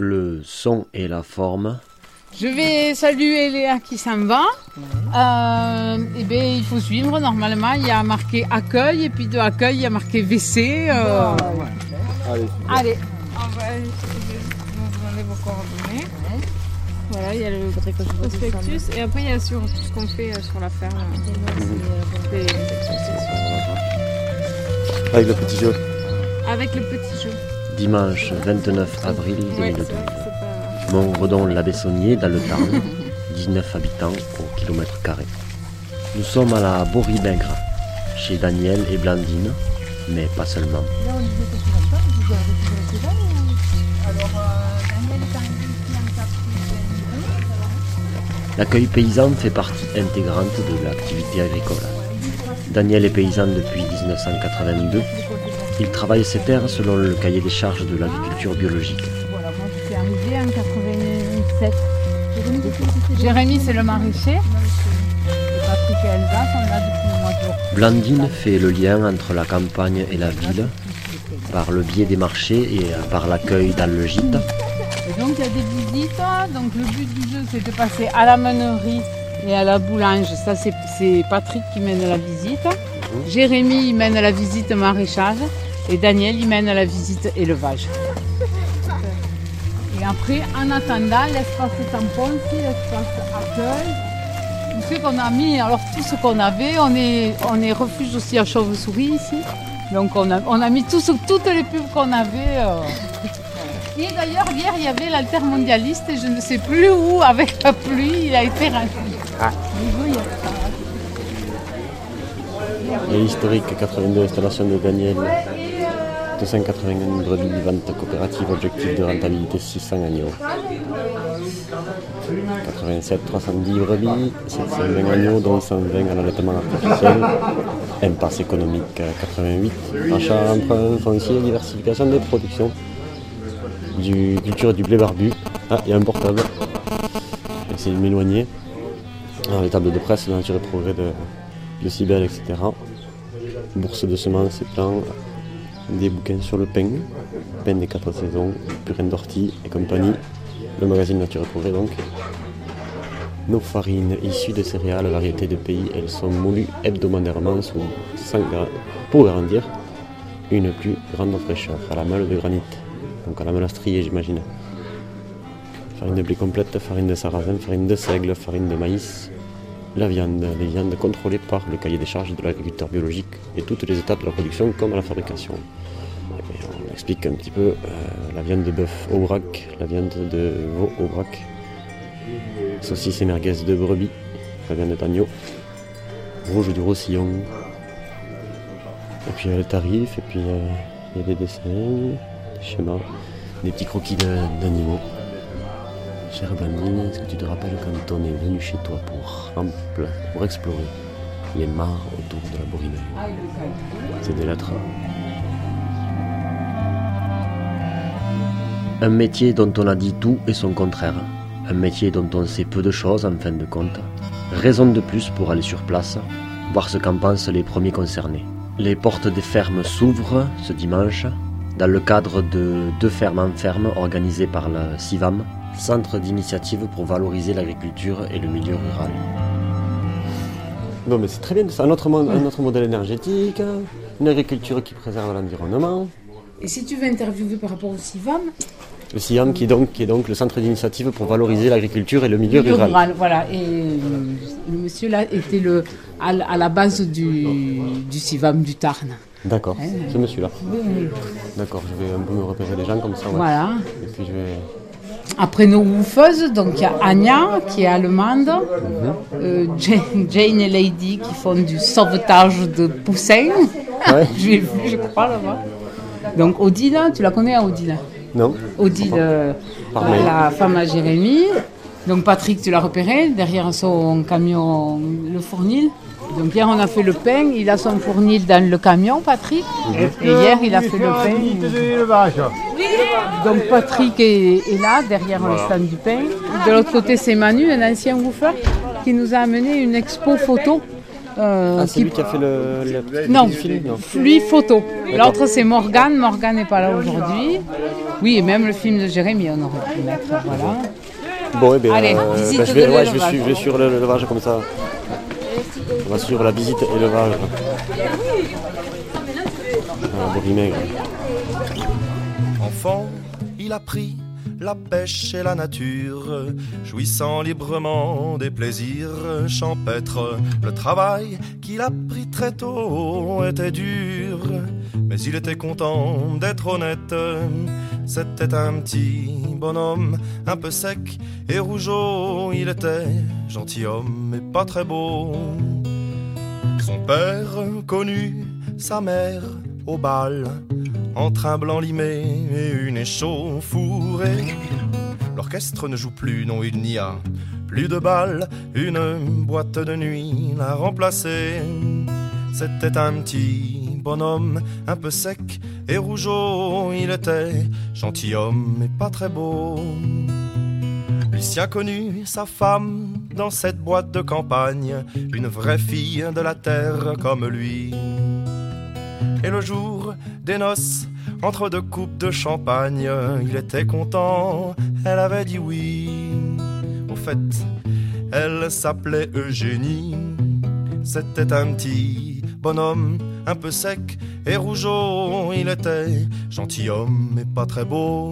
le son et la forme. Je vais saluer Léa qui s'en va. Euh, eh bien, il faut suivre normalement. Il y a marqué accueil et puis de accueil, il y a marqué WC. euh, Allez, Allez, on va vous donner vos coordonnées. Voilà, il y a le Prospectus et après il y a sur tout ce qu'on fait euh, sur la ferme. Des- avec le petit jeu. Avec le petit jeu. Dimanche 29 avril Ouais, 2002. c'est vrai que c'est pas- Montredon-l'Abbessonnier dans le Tarn, 19 habitants au kilomètre carré. Nous sommes à la Borie-Bègre, chez Daniel et Blandine, mais pas seulement. L'accueil paysan fait partie intégrante de l'activité agricole. Daniel est paysan depuis 1982. Il travaille ses terres selon le cahier des charges de l'agriculture biologique. Voilà, moi je suis arrivée en 87. Jérémy c'est le maraîcher. Blandine fait le lien entre la campagne et la ville par le biais des marchés et par l'accueil dans le gîte. Et donc il y a des visites. Donc le but du jeu c'est de passer à la meunerie et à la boulange. Ça c'est c'est Patrick qui mène la visite. Jérémy il mène la visite maraîchage. Et Daniel il mène la visite élevage. Et après, en attendant, l'espace tampon, c'est l'espace accueil. Tout ce qu'on a mis, alors tout ce qu'on avait, on est, on est refuge aussi à chauve-souris ici. Donc on a, on a mis tout ce- toutes les pubs qu'on avait. euh. Et d'ailleurs, hier, il y avait l'altermondialiste et je ne sais plus où, avec la pluie, il a été rempli. Et historique 82 installation de Daniel, 281 brebis, vente coopérative, objectif de rentabilité 600 agneaux. 87, 310 brebis, 720 agneaux, dont 120 à l'allaitement artificiel. Impasse économique 88, achat, emprunt foncier, diversification des productions. Du culture du blé barbu. Ah, il y a un portable. J'essaie de m'éloigner. Alors, les tables de presse, la nature et progrès de, de Cybèle, etc. Bourse de semences et plants, des bouquins sur le pain, pain des quatre saisons, purin d'ortie et compagnie, le magazine Nature et Progrès donc. Nos farines issues de céréales, variétés de pays, elles sont moulues hebdomadairement sous 100 gra- pour garantir une plus grande fraîcheur à la meule de granit, donc à la meule à strier j'imagine. Farine de blé complète, farine de sarrasin, farine de seigle, farine de maïs, la viande, les viandes contrôlées par le cahier des charges de l'agriculteur biologique et toutes les étapes de la production comme à la fabrication. On explique un petit peu euh, la viande de bœuf au vrac, la viande de veau au vrac, saucisses et merguez de brebis, la viande d'agneau, rouge du roussillon, et puis il y a le tarif, et puis euh, il y a des dessins, des schémas, des petits croquis d'animaux. Cher Blandine, est-ce que tu te rappelles quand on est venu chez toi pour, explorer les mares autour de la Borimée C'est des lettres. Un métier dont on a dit tout et son contraire. Un métier dont on sait peu de choses en fin de compte. Raison de plus pour aller sur place, voir ce qu'en pensent les premiers concernés. Les portes des fermes s'ouvrent ce dimanche dans le cadre de deux fermes en ferme organisées par le CIVAM, Centre d'initiative pour valoriser l'agriculture et le milieu rural. Non, mais c'est très bien, c'est un autre, mo- un autre modèle énergétique, une agriculture qui préserve l'environnement. Et si tu veux interviewer par rapport au CIVAM, Le CIAM qui est donc, qui est donc le centre d'initiative pour valoriser l'agriculture et le milieu milieu rural. rural, voilà. Et euh, le monsieur là était le, à, la base du, du CIVAM du Tarn. D'accord, Ouais. ce monsieur-là. D'accord, je vais un peu me repérer les gens comme ça. ouais. Voilà. Et puis je vais. Après nos woofeuses, donc il y a Anya qui est allemande, euh, Jane, Jane et Lady qui font du sauvetage de poussins. Ouais. J'ai vu, je crois, là-bas. Donc Odile, tu la connais, hein, Odile? Non Odile, euh, la femme à Jérémy. Donc Patrick, tu l'as repéré, derrière son camion, le fournil? Donc hier, on a fait le pain, il a son fournil dans le camion, Patrick. Et hier, il a fait le pain. Donc Patrick est, est là, derrière le stand du pain. De l'autre côté, c'est Manu, un ancien woofer, qui nous a amené une expo photo. euh, Ah, c'est qui- lui qui a fait le, le non, petit film Non. lui photo. L'autre c'est Morgane, Morgane n'est pas là aujourd'hui. Oui, et même le film de Jérémy, on aurait pu mettre. Voilà. Bon, eh bien, Allez, euh, bah, je, vais, ouais, je, vais l'élevage. suivre, je vais suivre le- l'élevage comme ça. La visite élevage. Enfant, il a pris la pêche et la nature, jouissant librement des plaisirs champêtres. Le travail qu'il a pris très tôt était dur, mais il était content d'être honnête. C'était un petit bonhomme, un peu sec et rougeau. Il était gentilhomme, mais pas très beau. Son père connu, sa mère au bal, entre un blanc limé et une échauffourée. L'orchestre ne joue plus, non, il n'y a plus de bal. Une boîte de nuit l'a remplacé. C'était un petit bonhomme, un peu sec et rougeau. Il était gentilhomme, mais pas très beau. Lucien connut sa femme dans cette boîte de campagne, une vraie fille de la terre comme lui. Et le jour des noces, entre deux coupes de champagne, il était content, elle avait dit oui. Au fait, elle s'appelait Eugénie, c'était un petit bonhomme, un peu sec et rougeau, il était gentilhomme mais pas très beau.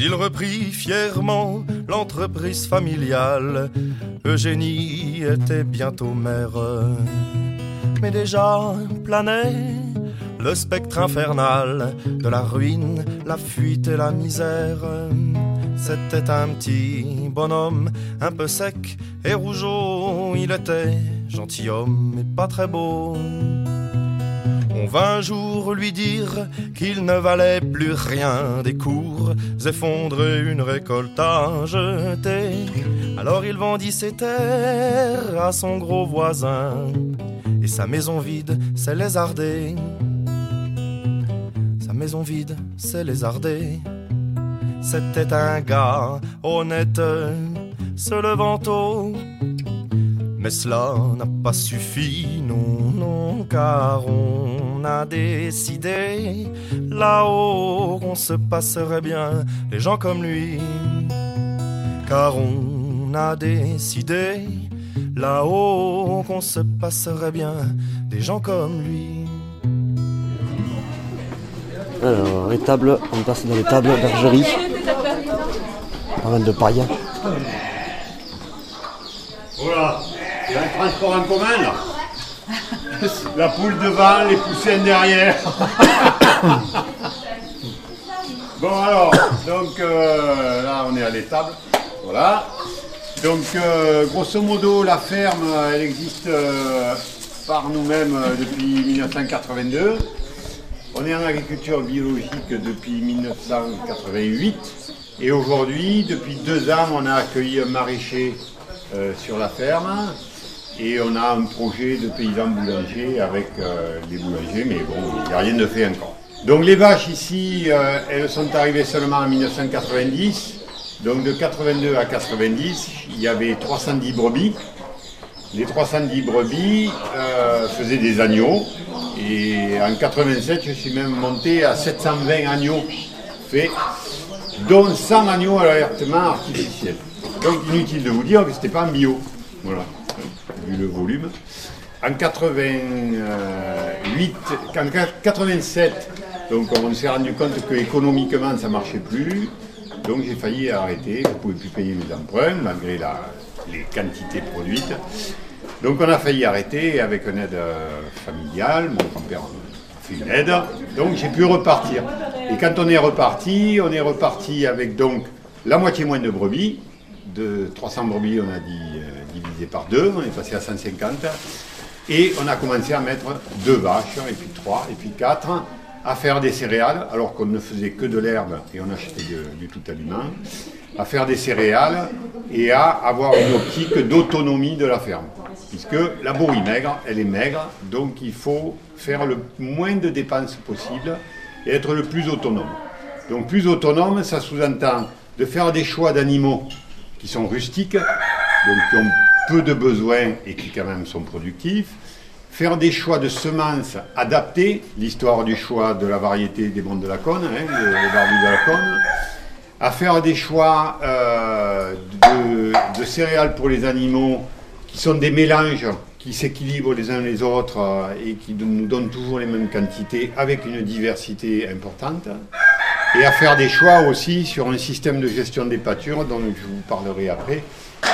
Il reprit fièrement l'entreprise familiale. Eugénie était bientôt mère. Mais déjà planait le spectre infernal de la ruine, la fuite et la misère. C'était un petit bonhomme, un peu sec et rougeau. Il était gentilhomme mais pas très beau. On vint un jour lui dire qu'il ne valait plus rien des cours effondrés, une récolte à jeter. Alors il vendit ses terres à son gros voisin et sa maison vide s'est lézardée. Sa maison vide s'est lézardée. C'était un gars honnête, se levant tôt. Mais cela n'a pas suffi, non, non, car on a décidé là-haut qu'on se passerait bien les gens comme lui. Car on a décidé là-haut qu'on se passerait bien des gens comme lui. Alors, étable, on passe dans les tables bergerie. Pas mal de paille. Voilà, il y a un transport en commun là. La poule devant, les poussins derrière. bon alors, donc euh, là on est à l'étable. Voilà. Donc euh, grosso modo la ferme elle existe euh, par nous-mêmes depuis 1982. On est en agriculture biologique depuis 1988 et aujourd'hui, depuis deux ans, on a accueilli un maraîcher sur la ferme et on a un projet de paysan boulanger avec euh, les boulangers, mais bon, il n'y a rien de fait encore. Donc les vaches ici, euh, elles sont arrivées seulement en 1990. Donc de 82 à 90, il y avait 310 brebis. Les 310 brebis euh, faisaient des agneaux. Et en 87, je suis même monté à 720 agneaux faits, dont 100 agneaux à l'allaitement artificiel. Donc inutile de vous dire que ce n'était pas en bio. Voilà, vu le volume. En 88, en 87, donc on s'est rendu compte que économiquement ça marchait plus. Donc j'ai failli arrêter, je ne pouvais plus payer mes emprunts malgré la- les quantités produites. Donc on a failli arrêter avec une aide euh, familiale, mon grand-père a fait une aide, donc j'ai pu repartir. Et quand on est reparti, on est reparti avec donc la moitié moins de brebis, de 300 brebis on a dit euh, par deux, on est passé à 150, et on a commencé à mettre deux vaches, et puis trois, et puis quatre, à faire des céréales, alors qu'on ne faisait que de l'herbe et on achetait du tout aliment, à faire des céréales et à avoir une optique d'autonomie de la ferme. Puisque la bourrie maigre, elle est maigre, donc il faut faire le moins de dépenses possible et être le plus autonome. Donc plus autonome, ça sous-entend de faire des choix d'animaux qui sont rustiques, donc qui ont peu de besoins et qui quand même sont productifs, faire des choix de semences adaptés, l'histoire du choix de la variété des bandes de la cône, hein, le, de la cône, à faire des choix euh, de, de céréales pour les animaux qui sont des mélanges qui s'équilibrent les uns les autres euh, et qui nous donnent toujours les mêmes quantités avec une diversité importante. Et à faire des choix aussi sur un système de gestion des pâtures dont je vous parlerai après,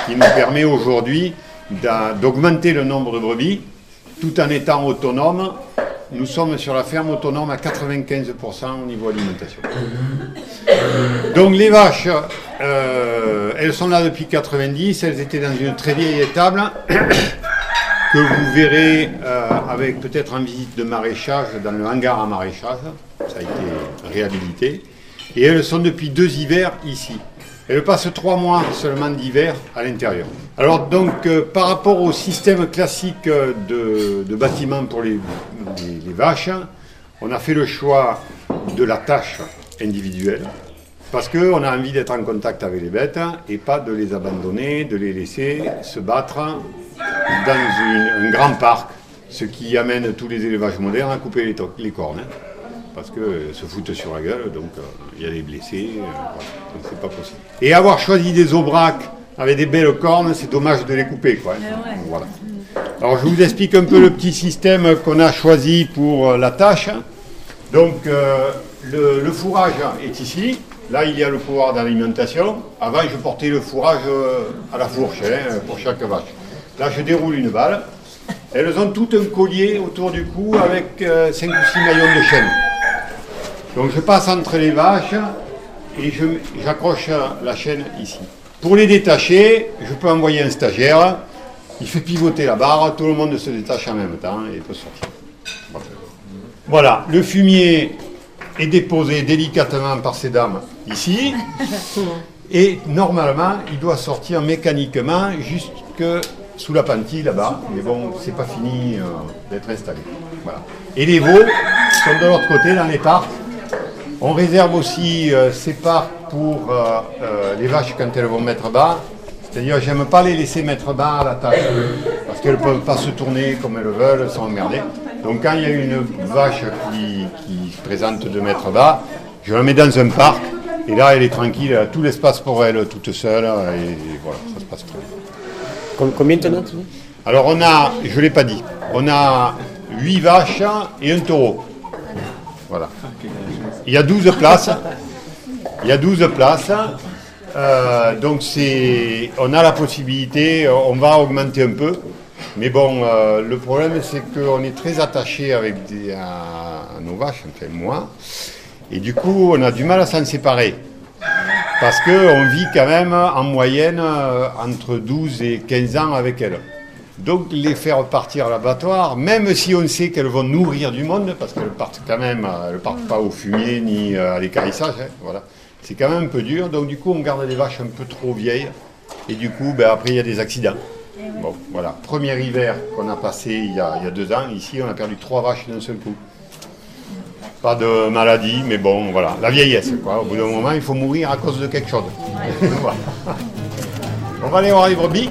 qui nous permet aujourd'hui d'a- d'augmenter le nombre de brebis tout en étant autonome. Nous sommes sur la ferme autonome à 95% au niveau alimentation. Donc les vaches, euh, elles sont là depuis 90, elles étaient dans une très vieille étable que vous verrez euh, avec peut-être en visite de maraîchage dans le hangar à maraîchage. Ça a été réhabilité. Et elles sont depuis deux hivers ici. Elles passent trois mois seulement d'hiver à l'intérieur. Alors donc euh, par rapport au système classique euh, de, de bâtiment pour les, vaches, on a fait le choix de la tâche individuelle. Parce qu'on a envie d'être en contact avec les bêtes et pas de les abandonner, de les laisser se battre dans un grand parc, ce qui amène tous les élevages modernes à couper les cornes. Parce qu'elles se foutent sur la gueule, donc euh, il y a des blessés, euh, voilà. donc c'est pas possible. Et avoir choisi des aubracs avec des belles cornes, c'est dommage de les couper. Quoi. Voilà. Alors je vous explique un peu le petit système qu'on a choisi pour euh, la tâche. Donc euh, le, le fourrage est ici. Là, il y a le pouvoir d'alimentation. Avant, je portais le fourrage euh, à la fourche hein, pour chaque vache. Là, je déroule une balle. Elles ont tout un collier autour du cou avec 5 ou 6 maillons de chaîne. Donc je passe entre les vaches et j'accroche la chaîne ici. Pour les détacher, je peux envoyer un stagiaire. Il fait pivoter la barre, tout le monde se détache en même temps et peut sortir. Voilà. Voilà, le fumier est déposé délicatement par ces dames ici. Et normalement, il doit sortir mécaniquement jusque sous la pantille là-bas. Mais bon, c'est pas fini euh, d'être installé. Voilà. Et les veaux sont de l'autre côté dans les parcs. On réserve aussi euh, ces parcs pour euh, euh, les vaches quand elles vont mettre bas. C'est-à-dire, j'aime pas les laisser mettre bas à la tâche parce qu'elles ne peuvent pas se tourner comme elles veulent, elles sont emmerdées. Donc, quand il y a une vache qui, qui se présente de mettre bas, je la mets dans un parc et là, elle est tranquille, elle a tout l'espace pour elle, toute seule, et voilà, ça se passe très bien. Com- Combien t'en as tu dis? Alors on a, je ne l'ai pas dit, on a 8 vaches et un taureau. Voilà. Il y a 12 places. Il y a 12 places. Euh, donc c'est, on a la possibilité, on va augmenter un peu. Mais bon, euh, le problème c'est qu'on est très attaché avec à, à nos vaches, enfin moi. Et du coup, on a du mal à s'en séparer. Parce qu'on vit quand même en moyenne euh, entre 12 et 15 ans avec elles. Donc les faire partir à l'abattoir, même si on sait qu'elles vont nourrir du monde, parce qu'elles partent quand même, elles partent pas au fumier ni euh, à l'écarissage, hein, voilà. C'est quand même un peu dur, donc du coup on garde des vaches un peu trop vieilles, et du coup ben, après il y a des accidents. Bon, voilà. Premier hiver qu'on a passé il y a, il y a deux ans, ici on a perdu trois vaches d'un seul coup. Pas de maladie, mais bon, voilà, la vieillesse, quoi. Au bout d'un moment, il faut mourir à cause de quelque chose. Voilà. On va aller voir les brebis.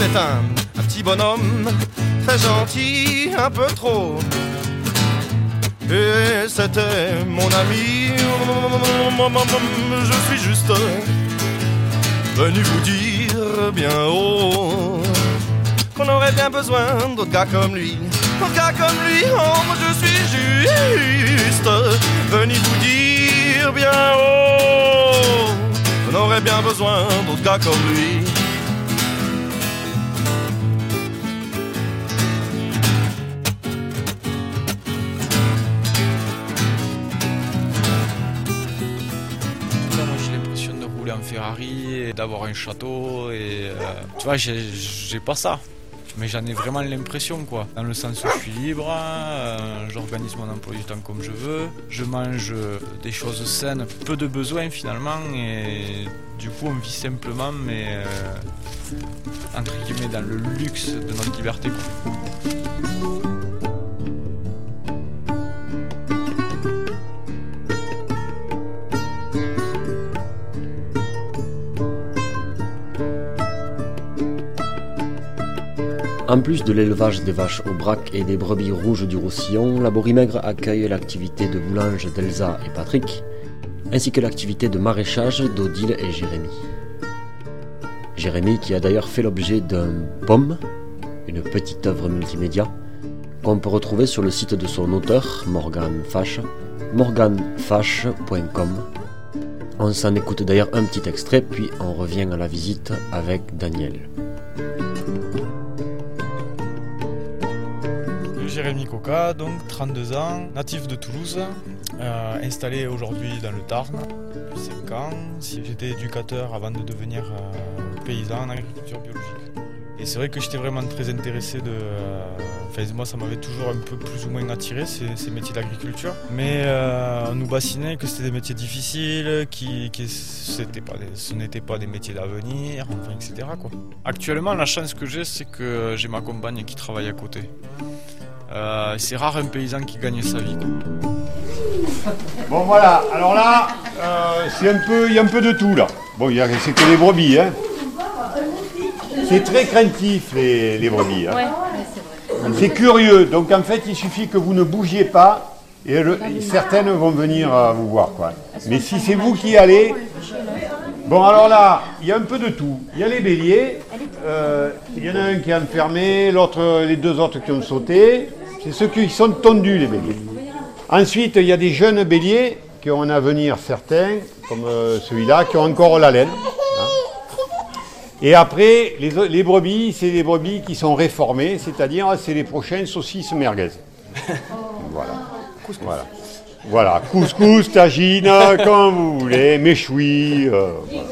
C'était un, un petit bonhomme, très gentil, un peu trop. Et c'était mon ami. Je suis juste venu vous dire bien haut qu'on aurait bien besoin d'autres gars comme lui. D'autres gars comme lui, oh, moi je suis juste venu vous dire bien haut qu'on aurait bien besoin d'autres gars comme lui. Et d'avoir un château et euh, tu vois j'ai pas ça. Mais j'en ai vraiment l'impression quoi. Dans le sens où je suis libre euh, j'organise mon emploi du temps comme je veux. Je mange des choses saines peu de besoins finalement et du coup on vit simplement mais euh, entre guillemets dans le luxe de notre liberté. En plus de l'élevage des vaches au brac et des brebis rouges du Roussillon, la Borimègre accueille l'activité de boulange d'Elsa et Patrick, ainsi que l'activité de maraîchage d'Odile et Jérémy. Jérémy qui a d'ailleurs fait l'objet d'un pomme, une petite œuvre multimédia, qu'on peut retrouver sur le site de son auteur, Morgan Fash, morganfash.com. On s'en écoute d'ailleurs un petit extrait, puis on revient à la visite avec Daniel. Coca, donc 32 ans, natif de Toulouse, euh, installé aujourd'hui dans le Tarn depuis 5 ans. J'étais éducateur avant de devenir euh, paysan en agriculture biologique. Et c'est vrai que j'étais vraiment très intéressé de. euh, Enfin, moi, ça m'avait toujours un peu plus ou moins attiré ces, métiers d'agriculture. Mais on nous bassinait que c'était des métiers difficiles, qui, qui ce n'étaient pas des métiers d'avenir, enfin, etc. Quoi. Actuellement, la chance que j'ai, c'est que j'ai ma compagne qui travaille à côté. Euh, c'est rare un paysan qui gagne sa vie. quoi. Bon voilà, alors là, euh, c'est un peu, il y a un peu de tout là. Bon, il y a- c'est que les brebis, hein. C'est très craintif les, les brebis. hein. C'est curieux, donc en fait il suffit que vous ne bougiez pas et le- certaines vont venir euh, vous voir quoi. Mais si c'est vous qui allez, bon alors là, il y a un peu de tout. Il y a les béliers, euh, il y en a un qui est enfermé, l'autre, les deux autres qui ont sauté. C'est ceux qui sont tondus les béliers. Ensuite, il y a des jeunes béliers qui ont un avenir certain, comme euh, celui-là, qui ont encore la laine. hein. Et après, les, brebis, c'est les brebis qui sont réformées, c'est-à-dire c'est les prochaines saucisses merguez. Voilà. Voilà. Voilà, couscous, tagine, comme vous voulez, méchoui. euh, voilà.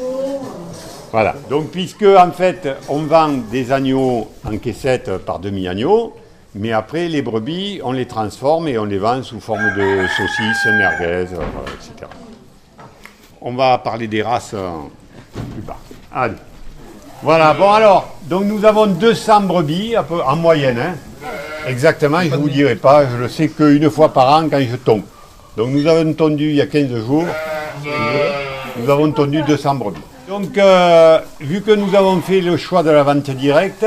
Voilà. Donc, puisque en fait, on vend des agneaux en caissette par demi-agneau, mais après, les brebis, on les transforme et on les vend sous forme de saucisses, merguez, euh, etc. On va parler des races euh, plus bas. Allez. Voilà, bon alors, donc nous avons 200 brebis en moyenne. hein. Exactement, je ne vous dirai pas, je le sais qu'une fois par an quand je tombe. Donc nous avons tondu il y a 15 jours, nous avons tondu 200 brebis. Donc euh, vu que nous avons fait le choix de la vente directe,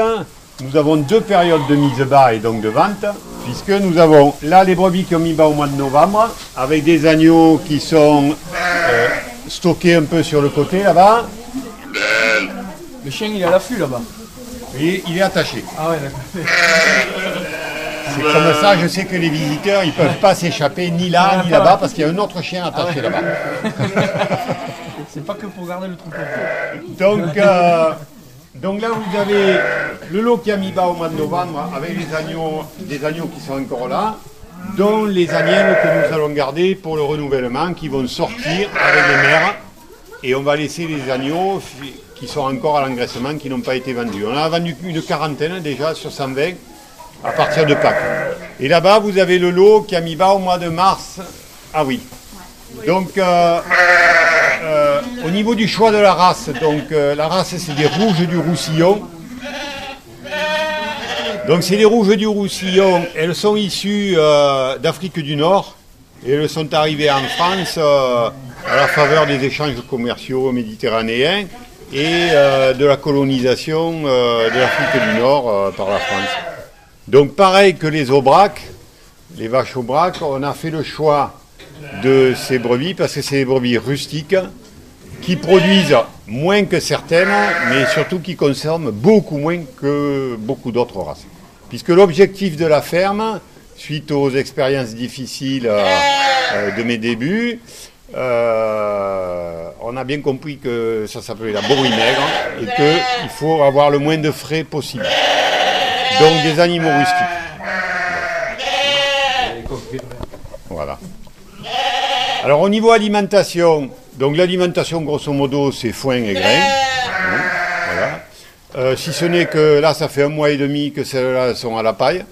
nous avons deux périodes de mise bas et donc de vente, puisque nous avons là les brebis qui ont mis bas au mois de novembre, avec des agneaux qui sont euh, stockés un peu sur le côté là-bas, Le chien il est à l'affût là-bas. et il est attaché. Ah ouais d'accord. C'est comme ça, je sais que les visiteurs, ils ne peuvent pas s'échapper ni là, ni là-bas, parce qu'il y a un autre chien attaché là-bas. C'est pas que pour garder le troupeau. Donc, euh, donc là, vous avez le lot qui a mis bas au mois de novembre, avec les agneaux, des agneaux qui sont encore là, dont les agnelles que nous allons garder pour le renouvellement, qui vont sortir avec les mères, et on va laisser les agneaux qui sont encore à l'engraissement, qui n'ont pas été vendus. On a vendu une quarantaine déjà sur 120 à partir de Pâques. Et là-bas, vous avez le lot qui a mis bas au mois de mars. Ah oui. Donc, euh, euh, au niveau du choix de la race, donc euh, la race c'est des rouges du Roussillon. Donc c'est les rouges du Roussillon, elles sont issues euh, d'Afrique du Nord et elles sont arrivées en France à la faveur des échanges commerciaux méditerranéens et de la colonisation de l'Afrique du Nord par la France. Donc pareil que les aubracs, les vaches aubracs, on a fait le choix de ces brebis parce que c'est des brebis rustiques qui produisent moins que certaines, mais surtout qui consomment beaucoup moins que beaucoup d'autres races. Puisque l'objectif de la ferme, suite aux expériences difficiles euh, euh, de mes débuts, euh, on a bien compris que ça s'appelait la bourrie maigre et qu'il faut avoir le moins de frais possible. Donc des animaux rustiques. Voilà. Alors au niveau alimentation, donc l'alimentation grosso modo c'est foin et grains. hein, voilà. Euh, si ce n'est que là ça fait un mois et demi que celles-là sont à la paille,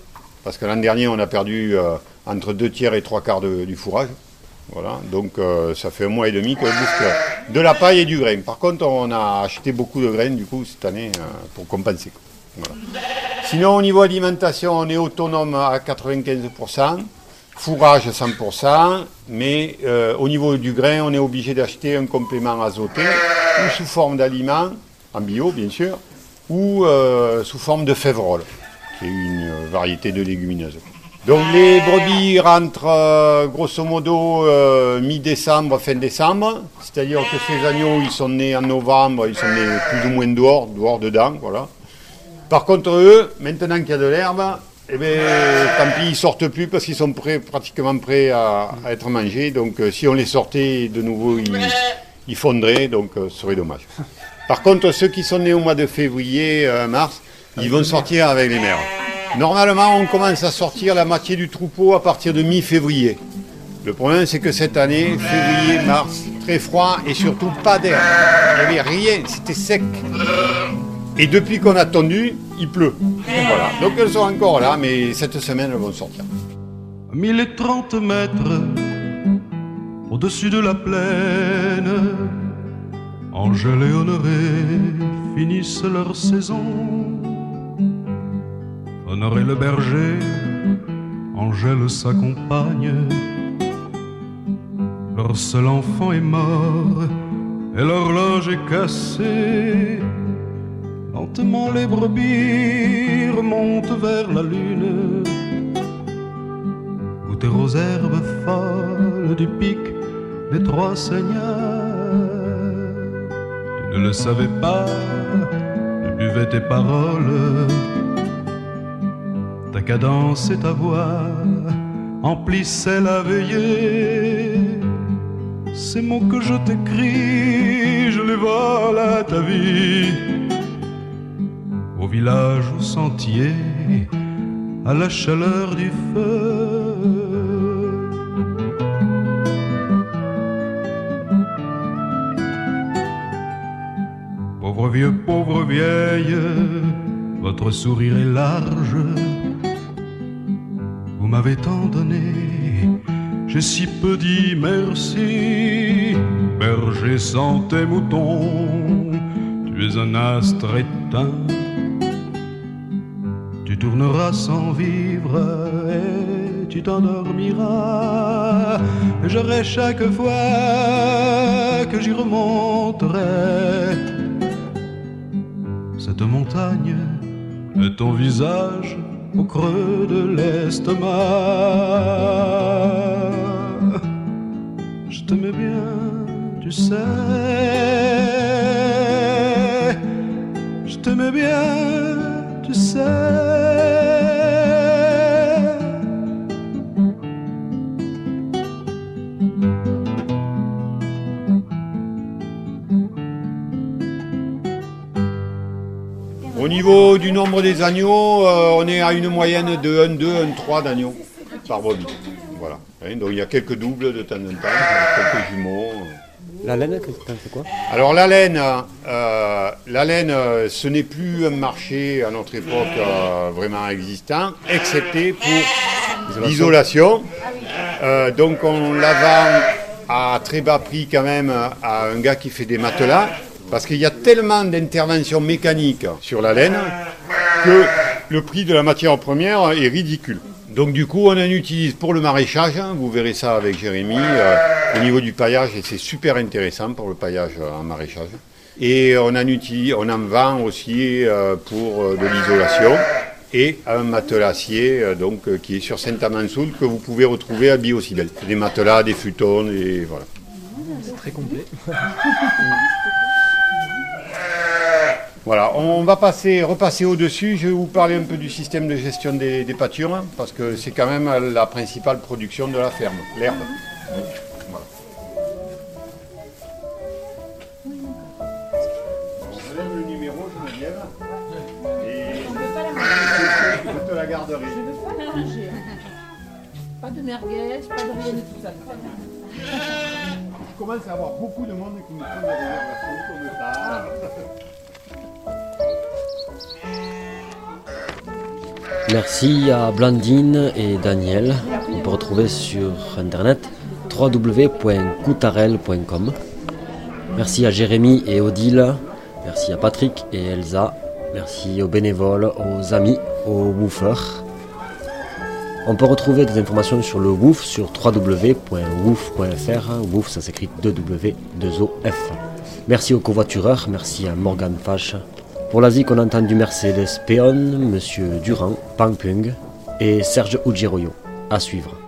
parce que l'an dernier on a perdu euh, entre deux tiers et trois quarts de- du fourrage. Voilà, donc euh, ça fait un mois et demi bouffent que de la paille et du grain. Par contre on a acheté beaucoup de graines du coup cette année pour compenser. Voilà. Sinon au niveau alimentation on est autonome à 95% fourrage 100%, mais euh, au niveau du grain, on est obligé d'acheter un complément azoté, ou sous forme d'aliment, en bio bien sûr, ou euh, sous forme de févrole, qui est une variété de légumineuse. Donc les brebis rentrent euh, grosso modo euh, mi-décembre, fin décembre. C'est-à-dire que ces agneaux, ils sont nés en novembre, ils sont nés plus ou moins dehors, dehors dedans, voilà. Par contre, eux, maintenant qu'il y a de l'herbe, eh bien, tant pis, ils sortent plus parce qu'ils sont pratiquement prêts à, être mangés. Donc euh, si on les sortait de nouveau, ils, fondraient, donc euh, ce serait dommage. Par contre, ceux qui sont nés au mois de février, euh, mars, ils vont sortir avec les mères. Normalement, on commence à sortir la moitié du troupeau à partir de mi-février. Le problème, c'est que cette année, février, mars, très froid et surtout pas d'air. Il n'y avait rien, c'était sec. Et depuis qu'on a tendu, il pleut. Voilà. Donc elles sont encore là, mais cette semaine, elles vont sortir. À 1030 mètres au-dessus de la plaine, Angèle et Honoré finissent leur saison. Honoré le berger, Angèle sa compagne. Leur seul enfant est mort et l'horloge est cassée. Les brebis remontent vers la lune. Goûter aux herbes folles du pic des trois seigneurs. Tu ne le savais pas, tu buvais tes paroles. Ta cadence et ta voix emplissaient la veillée. Ces mots que je t'écris, je les vole à ta vie. Village, au sentier, à la chaleur du feu. Pauvre vieux, pauvre vieille, votre sourire est large. Vous m'avez tant donné, j'ai si peu dit merci. Berger sans tes moutons, tu es un astre éteint. Tourneras sans vivre et tu t'endormiras. J'aurai chaque fois que j'y remonterai cette montagne et ton visage au creux de l'estomac. Je t'aimais bien, tu sais. Niveau du nombre des agneaux, euh, on est à une moyenne de 1, 2, 1, 3 d'agneaux par brebis. Voilà. Hein, donc il y a quelques doubles de temps en temps, quelques jumeaux. La laine, fais quoi? Alors la laine, euh, la laine, euh, ce n'est plus un marché à notre époque euh, vraiment existant, excepté pour l'isolation. Euh, donc on la vend à très bas prix quand même à un gars qui fait des matelas, parce qu'il y a tellement d'interventions mécaniques sur la laine que le prix de la matière première est ridicule. Donc du coup, on en utilise pour le maraîchage, hein, vous verrez ça avec Jérémy, euh, au niveau du paillage, et c'est super intéressant pour le paillage en maraîchage. Et on en, utilise, on en vend aussi euh, pour euh, de l'isolation et un matelassier euh, donc, euh, qui est sur Saint-Amansoul que vous pouvez retrouver à Biocibel. Des matelas, des futons, et voilà. C'est très complet. Voilà, on va passer, repasser au-dessus. Je vais vous parler un peu du système de gestion des, des pâtures, hein, parce que c'est quand même la principale production de la ferme, l'herbe. Voilà. On relève le numéro, Geneviève, et je te la garderai. Pas de merguez, pas de rien de tout ça. Je commence à avoir beaucoup de monde qui me font des réservations comme ça. Merci à Blandine et Daniel. On peut retrouver sur internet www.coutarel.com. Merci à Jérémy et Odile. Merci à Patrick et Elsa. Merci aux bénévoles, aux amis, aux woofers. On peut retrouver des informations sur le woof sur www.woof.fr. Woof, ça s'écrit 2W, 2OF. Merci aux covoitureurs, merci à Morgan Fache Pour la ZIC, on a entendu Mercedes Peon, Monsieur Durand, Pang Pung et Serge Ujiroyo. À suivre.